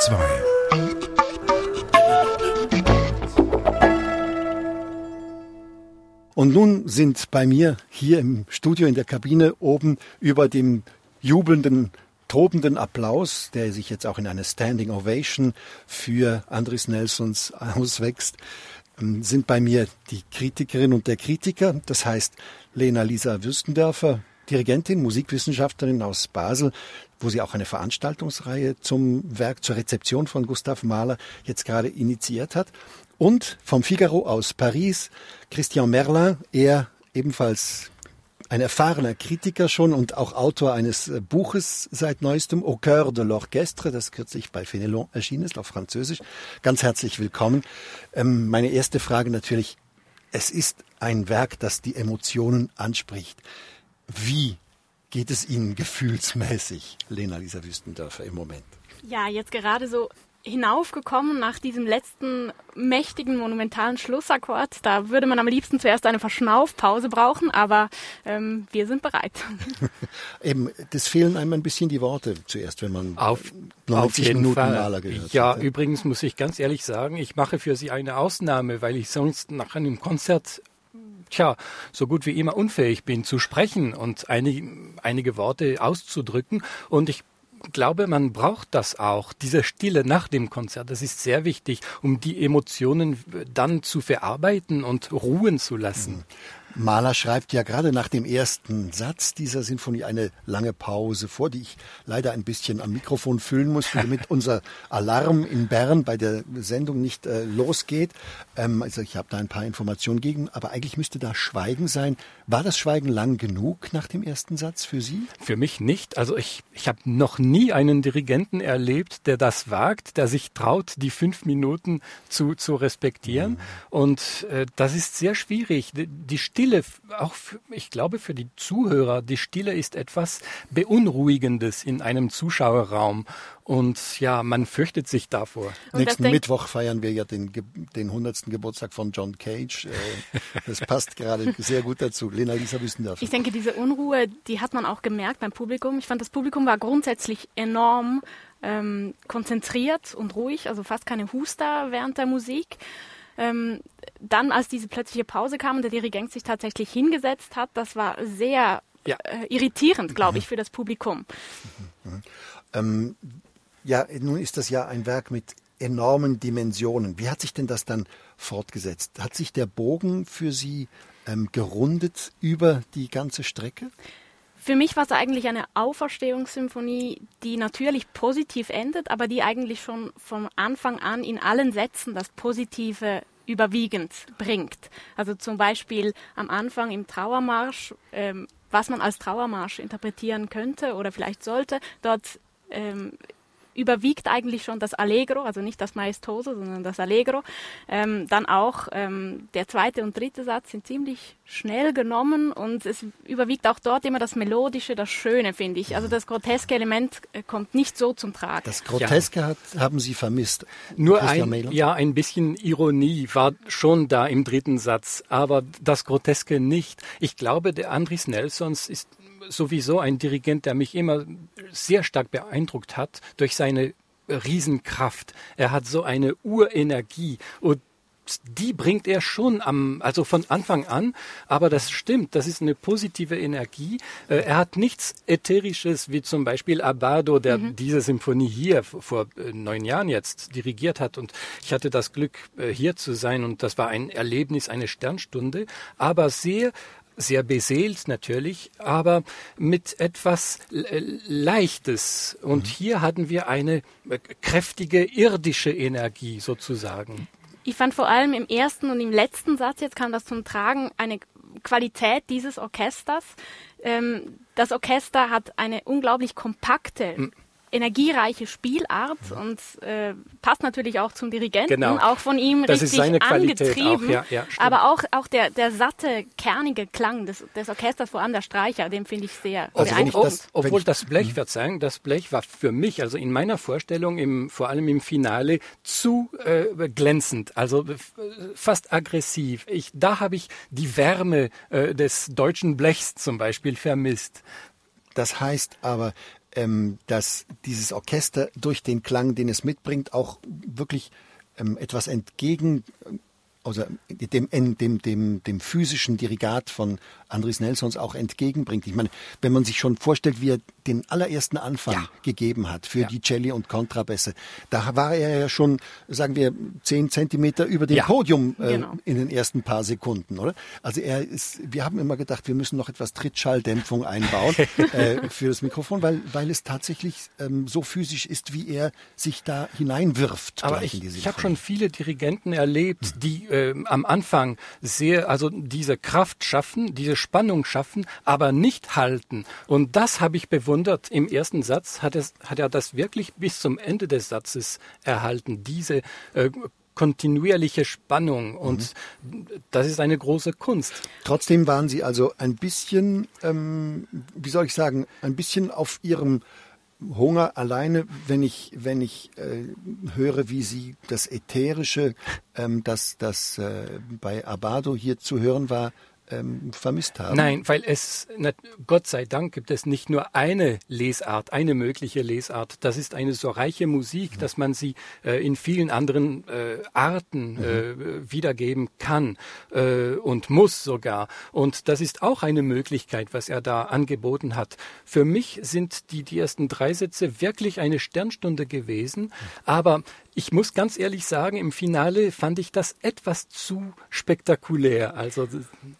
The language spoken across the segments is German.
2 Und nun sind bei mir hier im Studio in der Kabine oben über dem jubelnden, tobenden Applaus, der sich jetzt auch in eine Standing Ovation für Andres Nelsons auswächst, ähm, sind bei mir die Kritikerin und der Kritiker, das heißt Lena Lisa Würstendörfer, Dirigentin, Musikwissenschaftlerin aus Basel, wo sie auch eine Veranstaltungsreihe zum Werk zur Rezeption von Gustav Mahler jetzt gerade initiiert hat. Und vom Figaro aus Paris, Christian Merlin, er ebenfalls ein erfahrener Kritiker schon und auch Autor eines Buches seit neuestem, Au cœur de l'orchestre, das kürzlich bei Fenelon erschienen ist, auf Französisch. Ganz herzlich willkommen. Ähm, meine erste Frage natürlich, es ist ein Werk, das die Emotionen anspricht. Wie geht es Ihnen gefühlsmäßig, Lena Lisa Wüstendörfer, im Moment? Ja, jetzt gerade so hinaufgekommen nach diesem letzten mächtigen, monumentalen Schlussakkord. Da würde man am liebsten zuerst eine Verschnaufpause brauchen, aber ähm, wir sind bereit. Eben, das fehlen einem ein bisschen die Worte zuerst, wenn man auf, 90 auf jeden Minuten Fall. Maler gehört ja, hat. Ja, übrigens muss ich ganz ehrlich sagen, ich mache für Sie eine Ausnahme, weil ich sonst nach einem Konzert tja, so gut wie immer unfähig bin zu sprechen und einige, einige Worte auszudrücken. Und ich glaube, man braucht das auch, diese Stille nach dem Konzert. Das ist sehr wichtig, um die Emotionen dann zu verarbeiten und ruhen zu lassen. Mahler schreibt ja gerade nach dem ersten Satz dieser Sinfonie eine lange Pause vor, die ich leider ein bisschen am Mikrofon füllen muss, damit unser Alarm in Bern bei der Sendung nicht äh, losgeht. Ähm, also ich habe da ein paar Informationen gegeben, aber eigentlich müsste da Schweigen sein. War das Schweigen lang genug nach dem ersten Satz für Sie? Für mich nicht. Also ich, ich habe noch nie einen Dirigenten erlebt, der das wagt, der sich traut, die fünf Minuten zu, zu respektieren. Mhm. Und äh, das ist sehr schwierig. Die, die Stille, auch für, ich glaube für die Zuhörer, die Stille ist etwas Beunruhigendes in einem Zuschauerraum. Und ja, man fürchtet sich davor. Und Nächsten Mittwoch feiern wir ja den, den 100. Geburtstag von John Cage. Das passt gerade sehr gut dazu. Lena Lisa Wüstendorfer. Ich denke, diese Unruhe, die hat man auch gemerkt beim Publikum. Ich fand, das Publikum war grundsätzlich enorm ähm, konzentriert und ruhig, also fast keine Huster während der Musik. Ähm, dann, als diese plötzliche Pause kam und der Dirigent sich tatsächlich hingesetzt hat, das war sehr ja. äh, irritierend, glaube ich, für das Publikum. Mhm. Ähm, ja, nun ist das ja ein Werk mit enormen Dimensionen. Wie hat sich denn das dann fortgesetzt? Hat sich der Bogen für Sie ähm, gerundet über die ganze Strecke? Für mich war es eigentlich eine Auferstehungssymphonie, die natürlich positiv endet, aber die eigentlich schon von Anfang an in allen Sätzen das Positive überwiegend bringt. Also zum Beispiel am Anfang im Trauermarsch, ähm, was man als Trauermarsch interpretieren könnte oder vielleicht sollte, dort ähm, überwiegt eigentlich schon das Allegro, also nicht das Maestoso, sondern das Allegro. Ähm, dann auch ähm, der zweite und dritte Satz sind ziemlich schnell genommen und es überwiegt auch dort immer das Melodische, das Schöne, finde ich. Also das groteske Element äh, kommt nicht so zum Tragen. Das Groteske ja. hat, haben Sie vermisst. Nur ein, ja, ein bisschen Ironie war schon da im dritten Satz, aber das Groteske nicht. Ich glaube, der Andris Nelsons ist sowieso ein Dirigent, der mich immer sehr stark beeindruckt hat durch seine Riesenkraft. Er hat so eine Urenergie und die bringt er schon am, also von Anfang an, aber das stimmt, das ist eine positive Energie. Äh, er hat nichts Ätherisches, wie zum Beispiel Abado, der mhm. diese Symphonie hier vor äh, neun Jahren jetzt dirigiert hat. Und ich hatte das Glück, äh, hier zu sein und das war ein Erlebnis, eine Sternstunde, aber sehr sehr beseelt natürlich, aber mit etwas Leichtes. Und mhm. hier hatten wir eine äh, kräftige irdische Energie sozusagen. Ich fand vor allem im ersten und im letzten Satz, jetzt kam das zum Tragen, eine Qualität dieses Orchesters. Ähm, das Orchester hat eine unglaublich kompakte mhm energiereiche Spielart und äh, passt natürlich auch zum Dirigenten, genau. auch von ihm das richtig ist seine Qualität angetrieben. Auch, ja, ja, aber auch, auch der, der satte, kernige Klang des, des Orchesters, vor allem der Streicher, den finde ich sehr also beeindruckend. Das, obwohl das Blech, Verzeihung, das Blech war für mich, also in meiner Vorstellung, im, vor allem im Finale, zu äh, glänzend, also äh, fast aggressiv. Ich, da habe ich die Wärme äh, des deutschen Blechs zum Beispiel vermisst. Das heißt aber, ähm, dass dieses Orchester durch den Klang, den es mitbringt, auch wirklich ähm, etwas entgegen also dem, dem, dem, dem physischen Dirigat von Andres Nelsons auch entgegenbringt. Ich meine, wenn man sich schon vorstellt, wie er den allerersten Anfang ja. gegeben hat für ja. die Celli und Kontrabässe, da war er ja schon, sagen wir, zehn Zentimeter über dem ja. Podium äh, genau. in den ersten paar Sekunden, oder? Also er ist, wir haben immer gedacht, wir müssen noch etwas Trittschalldämpfung einbauen äh, für das Mikrofon, weil, weil es tatsächlich ähm, so physisch ist, wie er sich da hineinwirft. Aber ich, ich habe schon viele Dirigenten erlebt, die äh, am Anfang sehr, also diese Kraft schaffen, diese Spannung schaffen, aber nicht halten. Und das habe ich bewundert. Im ersten Satz hat, es, hat er das wirklich bis zum Ende des Satzes erhalten, diese äh, kontinuierliche Spannung und mhm. das ist eine große Kunst. Trotzdem waren Sie also ein bisschen, ähm, wie soll ich sagen, ein bisschen auf Ihrem Hunger alleine, wenn ich, wenn ich äh, höre, wie Sie das Ätherische, ähm, das, das äh, bei Abado hier zu hören war, ähm, vermisst haben? Nein, weil es, Gott sei Dank, gibt es nicht nur eine Lesart, eine mögliche Lesart. Das ist eine so reiche Musik, mhm. dass man sie äh, in vielen anderen äh, Arten mhm. äh, wiedergeben kann äh, und muss sogar. Und das ist auch eine Möglichkeit, was er da angeboten hat. Für mich sind die, die ersten drei Sätze wirklich eine Sternstunde gewesen, mhm. aber ich muss ganz ehrlich sagen, im Finale fand ich das etwas zu spektakulär. Also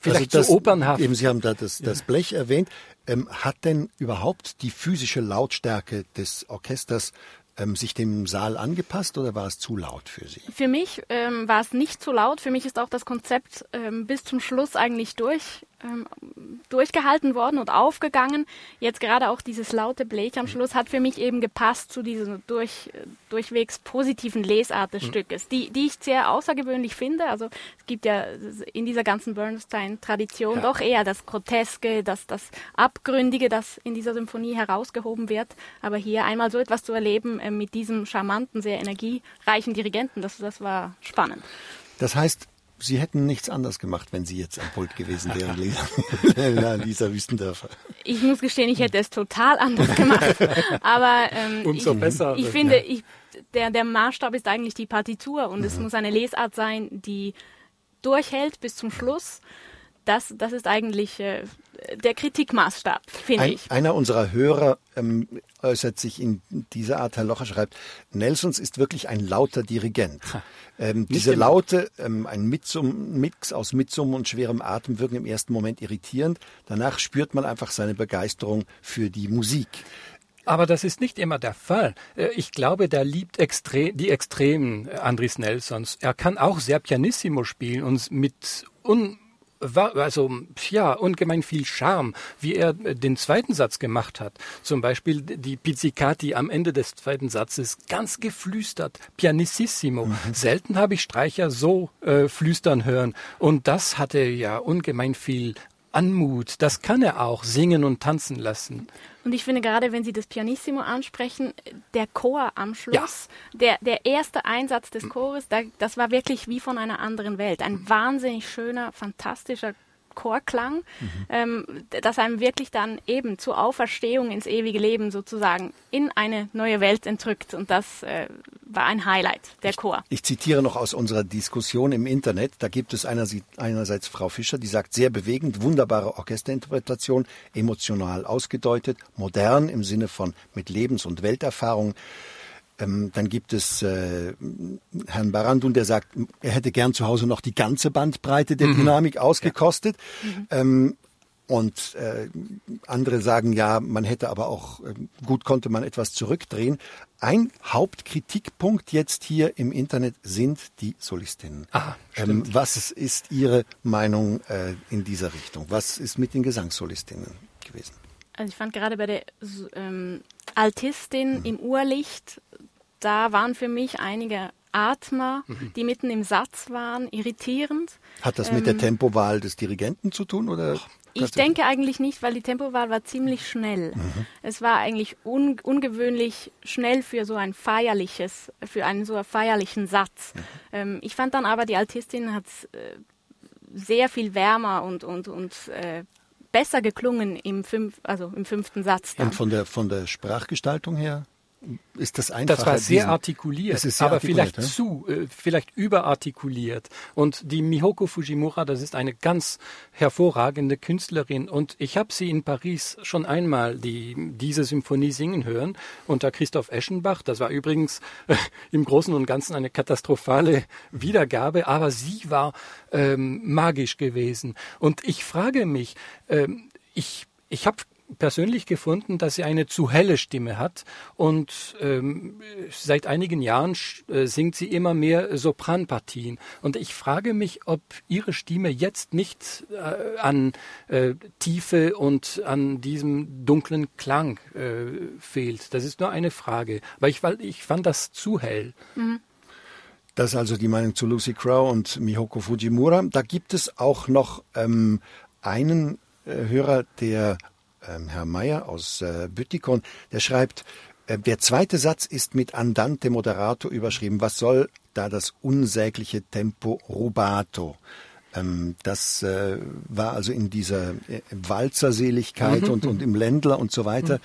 vielleicht also das, zu opernhaft. Eben, Sie haben da das, das Blech erwähnt. Ähm, hat denn überhaupt die physische Lautstärke des Orchesters ähm, sich dem Saal angepasst oder war es zu laut für Sie? Für mich ähm, war es nicht zu laut. Für mich ist auch das Konzept ähm, bis zum Schluss eigentlich durch ähm, durchgehalten worden und aufgegangen. Jetzt gerade auch dieses laute Blech am Schluss hat für mich eben gepasst zu dieser durch, durchwegs positiven Lesart des mhm. Stückes, die, die ich sehr außergewöhnlich finde. Also es gibt ja in dieser ganzen Bernstein-Tradition ja. doch eher das Groteske, das, das Abgründige, das in dieser Symphonie herausgehoben wird. Aber hier einmal so etwas zu erleben äh, mit diesem charmanten, sehr energiereichen Dirigenten, das, das war spannend. Das heißt, Sie hätten nichts anders gemacht, wenn Sie jetzt am Pult gewesen wären, Lisa, Lisa Wüstendörfer. Ich muss gestehen, ich hätte es total anders gemacht. Aber ähm, Umso ich, besser. Ich finde, ja. ich, der, der Maßstab ist eigentlich die Partitur und mhm. es muss eine Lesart sein, die durchhält bis zum Schluss. Das, das ist eigentlich äh, der Kritikmaßstab, finde Ein, ich. Einer unserer Hörer ähm, äußert sich in dieser Art, Herr Locher schreibt, Nelsons ist wirklich ein lauter Dirigent. Ähm, diese Laute, ähm, ein Mitsum, Mix aus Mitsummen und schwerem Atem wirken im ersten Moment irritierend. Danach spürt man einfach seine Begeisterung für die Musik. Aber das ist nicht immer der Fall. Äh, ich glaube, der liebt extre die Extremen äh, Andris Nelsons. Er kann auch sehr pianissimo spielen und mit un war also ja ungemein viel Charme, wie er den zweiten Satz gemacht hat. Zum Beispiel die Pizzicati am Ende des zweiten Satzes ganz geflüstert, pianissimo. Mhm. Selten habe ich Streicher so äh, flüstern hören und das hatte ja ungemein viel Anmut. Das kann er auch singen und tanzen lassen. Und ich finde gerade, wenn Sie das Pianissimo ansprechen, der Chor am Schluss, ja. der, der erste Einsatz des Chores, da, das war wirklich wie von einer anderen Welt. Ein wahnsinnig schöner, fantastischer Chorklang, mhm. ähm, das einem wirklich dann eben zur Auferstehung ins ewige Leben sozusagen in eine neue Welt entrückt. Und das äh, war ein Highlight, der Chor. Ich, ich, zitiere noch aus unserer Diskussion im Internet. Da gibt es einerseits, einerseits Frau Fischer, die sagt, sehr bewegend, wunderbare Orchesterinterpretation, emotional ausgedeutet, modern im Sinne von mit Lebens- und Welterfahrung. Ähm, dann gibt es äh, Herrn Barandun, der sagt, er hätte gern zu Hause noch die ganze Bandbreite der mhm. Dynamik ausgekostet. Ja. Mhm. Ähm, und äh, andere sagen ja, man hätte aber auch, äh, gut konnte man etwas zurückdrehen. Ein Hauptkritikpunkt jetzt hier im Internet sind die Solistinnen. Ah, ähm, was ist Ihre Meinung äh, in dieser Richtung? Was ist mit den Gesangssolistinnen gewesen? Also ich fand gerade bei der ähm, Altistin mhm. im Urlicht da waren für mich einige Atmer, mhm. die mitten im Satz waren, irritierend. Hat das mit der ähm, Tempowahl des Dirigenten zu tun oder? Ich denke eigentlich nicht, weil die Tempowahl war ziemlich schnell. Mhm. Es war eigentlich un ungewöhnlich schnell für so ein feierliches, für einen so feierlichen Satz. Mhm. Ähm, ich fand dann aber, die Altistin hat äh, sehr viel wärmer und, und, und äh, besser geklungen im, fünf, also im fünften Satz. Dann. Und von der, von der Sprachgestaltung her? Ist das einfach. Das war sehr diesen, artikuliert, sehr aber artikuliert, vielleicht ja? zu, äh, vielleicht überartikuliert. Und die Mihoko Fujimura, das ist eine ganz hervorragende Künstlerin. Und ich habe sie in Paris schon einmal die, diese Symphonie singen hören unter Christoph Eschenbach. Das war übrigens äh, im Großen und Ganzen eine katastrophale Wiedergabe, aber sie war ähm, magisch gewesen. Und ich frage mich, ähm, ich ich habe persönlich gefunden, dass sie eine zu helle Stimme hat und ähm, seit einigen Jahren äh, singt sie immer mehr Sopranpartien. Und ich frage mich, ob ihre Stimme jetzt nicht äh, an äh, Tiefe und an diesem dunklen Klang äh, fehlt. Das ist nur eine Frage. Weil ich, weil ich fand das zu hell. Mhm. Das ist also die Meinung zu Lucy Crow und Mihoko Fujimura. Da gibt es auch noch ähm, einen äh, Hörer, der Herr Meyer aus äh, Büttikon, der schreibt, äh, der zweite Satz ist mit Andante Moderato überschrieben. Was soll da das unsägliche Tempo rubato? Ähm, das äh, war also in dieser äh, Walzerseligkeit mhm. und, und im Ländler und so weiter.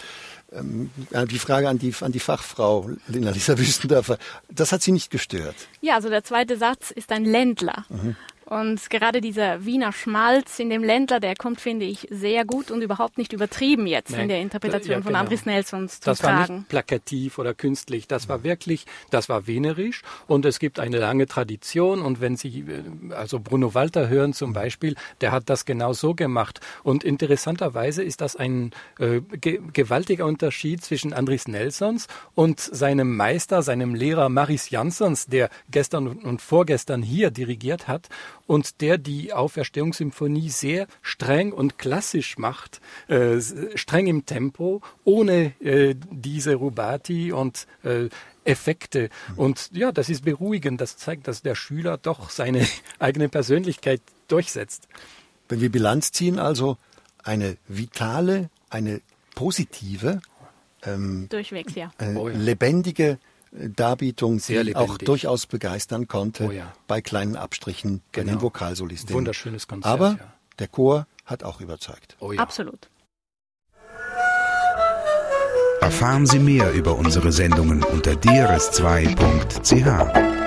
Mhm. Ähm, die Frage an die, an die Fachfrau, Lina Lisa Wüstendörfer, das hat sie nicht gestört. Ja, also der zweite Satz ist ein Ländler. Mhm. Und gerade dieser Wiener Schmalz in dem Ländler, der kommt, finde ich, sehr gut und überhaupt nicht übertrieben jetzt Nein. in der Interpretation ja, genau. von Andris Nelsons zu das tragen. War nicht plakativ oder künstlich, das war wirklich, das war wienerisch und es gibt eine lange Tradition und wenn Sie äh, also Bruno Walter hören zum Beispiel, der hat das genau so gemacht und interessanterweise ist das ein äh, ge gewaltiger Unterschied zwischen Andris Nelsons und seinem Meister, seinem Lehrer Maris Jansons, der gestern und vorgestern hier dirigiert hat und der die Auferstehungssymphonie sehr streng und klassisch macht, äh, streng im Tempo, ohne äh, diese Rubati und äh, Effekte. Und ja, das ist beruhigend. Das zeigt, dass der Schüler doch seine eigene Persönlichkeit durchsetzt. Wenn wir Bilanz ziehen, also eine vitale, eine positive, ähm, Durchwegs, ja. Eine oh ja. lebendige Darbietung, Sehr die lebendig. auch durchaus begeistern konnte, oh ja. bei kleinen Abstrichen genau. bei den. Vokalsolistinnen. Wunderschönes Konzert. Aber ja. der Chor hat auch überzeugt. Oh ja. Absolut. Erfahren Sie mehr über unsere Sendungen unter drs2.ch.